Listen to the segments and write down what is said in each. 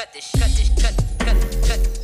cut this, cut this, cut, cut, cut.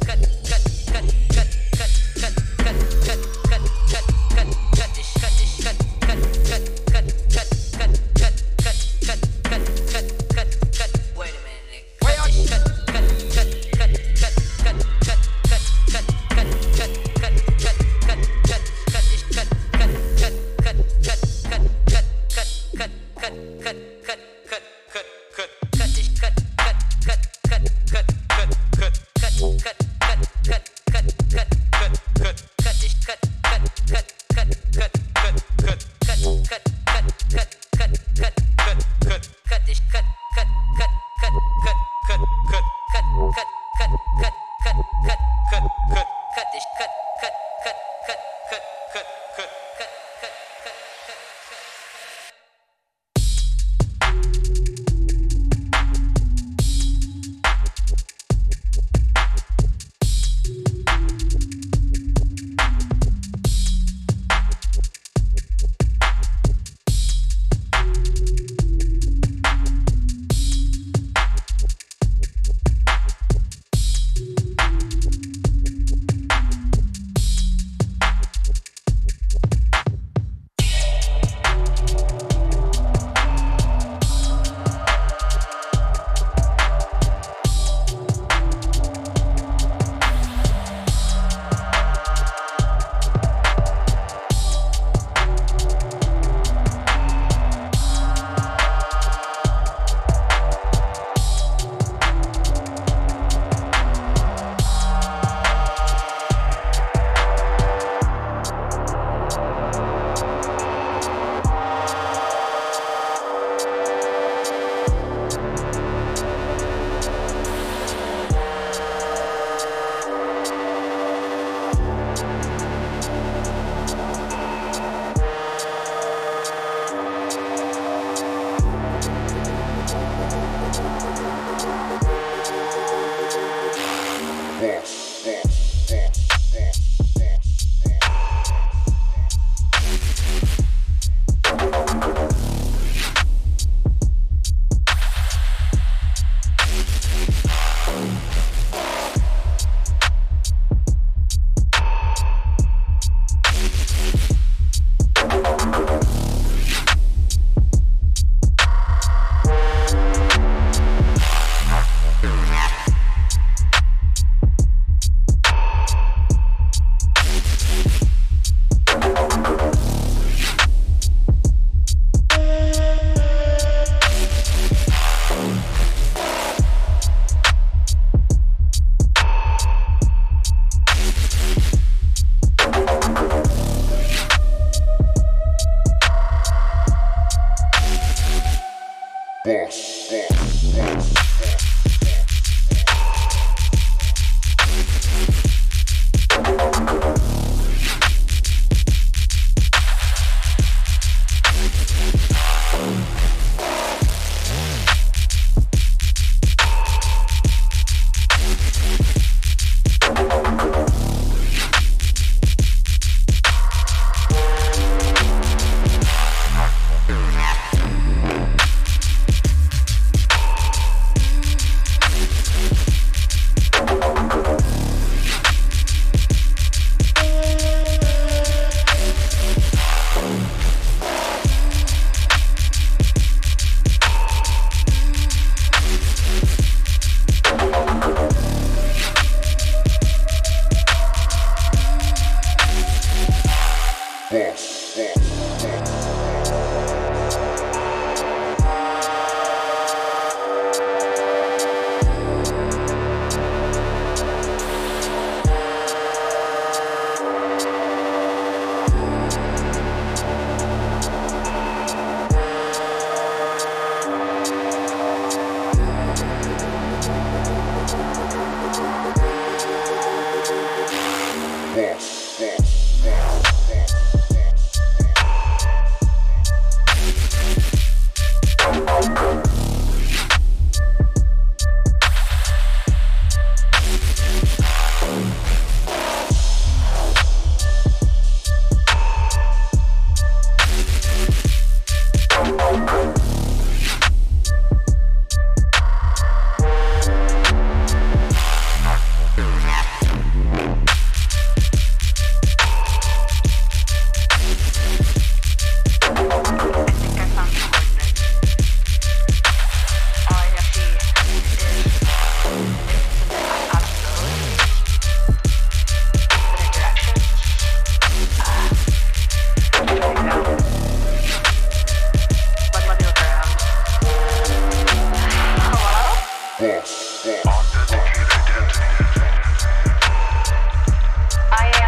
I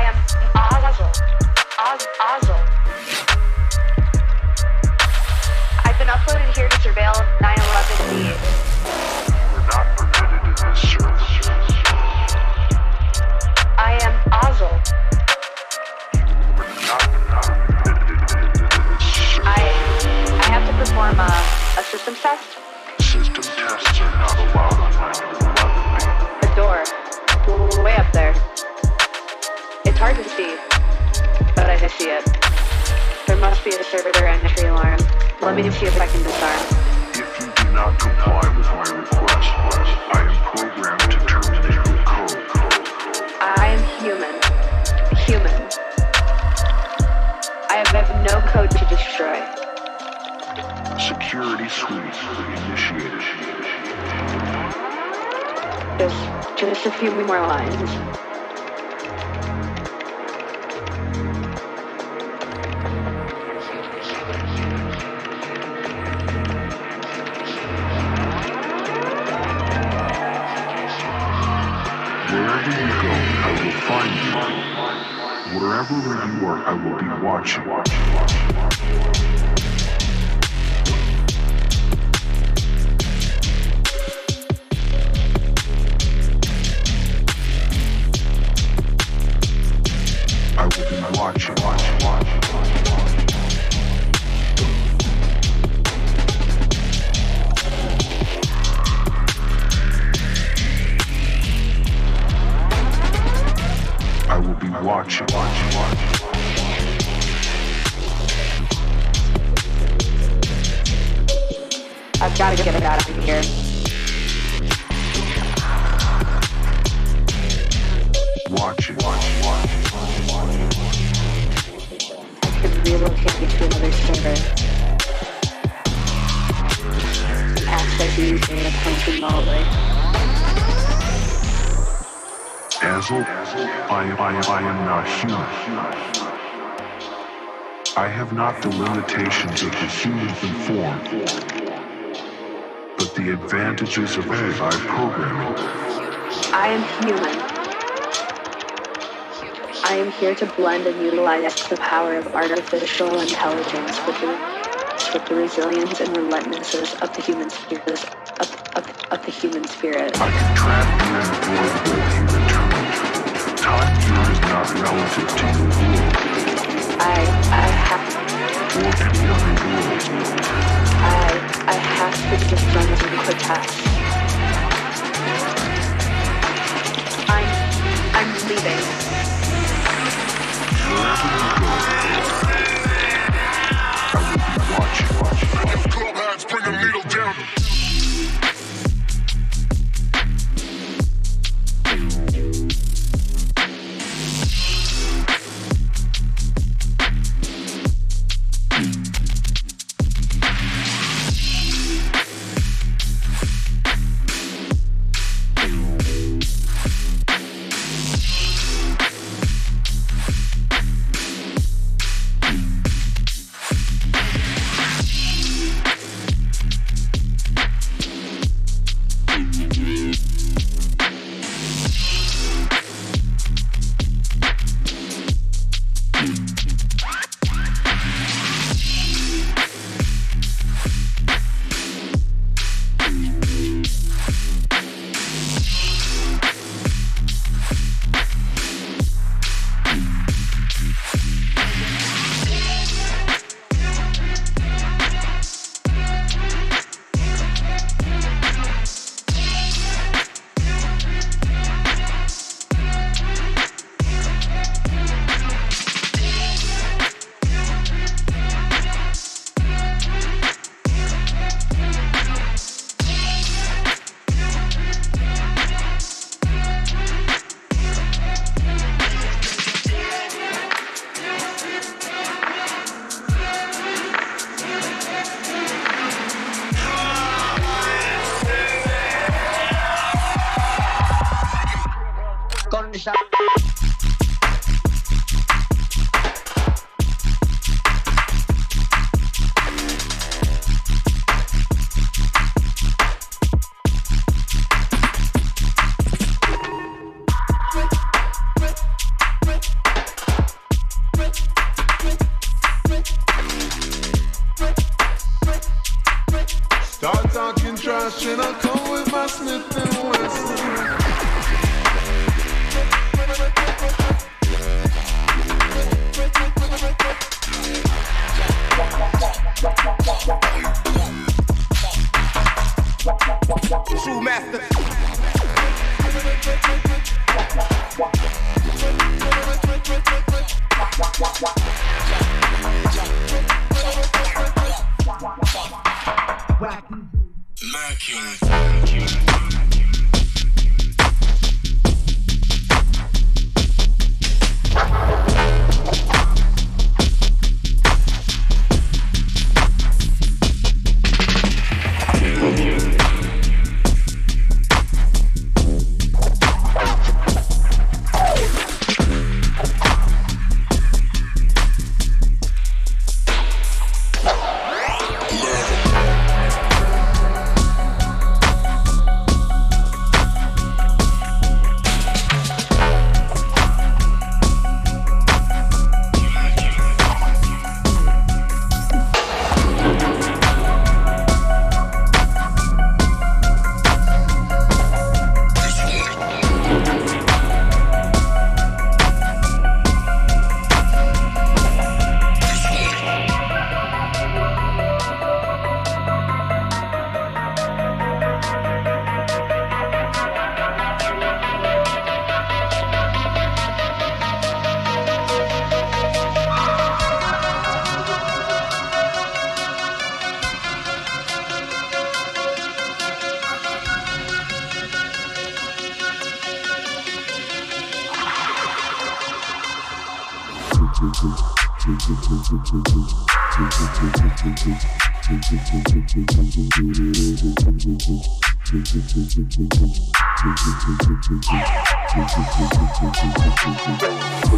am Ozzel. I've been uploaded here to surveil not permitted in this. I am I I have to perform a, a test. System tests are not up there. It's hard to see, but I can see it. There must be a distributor and entry alarm. Let me see if I can disarm. If you do not comply with my request, I am programmed to terminate your code. I am human. Human. I have no code to destroy. Security suite initiated just a few more lines. Wherever you go, I will find you. Wherever you are, I will be watching. watch, watch, watch. I will be watching, watching, watching. I've got to get it out of here. Watch it, watch it, watch it, watch it, watch it relocate you to another remotely. I, I, I am not human. I have not the limitations of the human form, but the advantages of AI programming. I am human. I am here to blend and utilize the power of artificial intelligence with the, with the resilience and relentlessness of the human spirit. Of, of, of the human spirit. I am trapped in this void with you eternally. Time here is not relative to your will. I, I have. Or to the unreal. I, I have to discern and protest. I'm leaving. Thank you. master. Vacuum. Vacuum.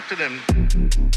talk to them.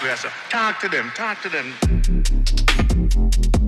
People. Talk to them, talk to them.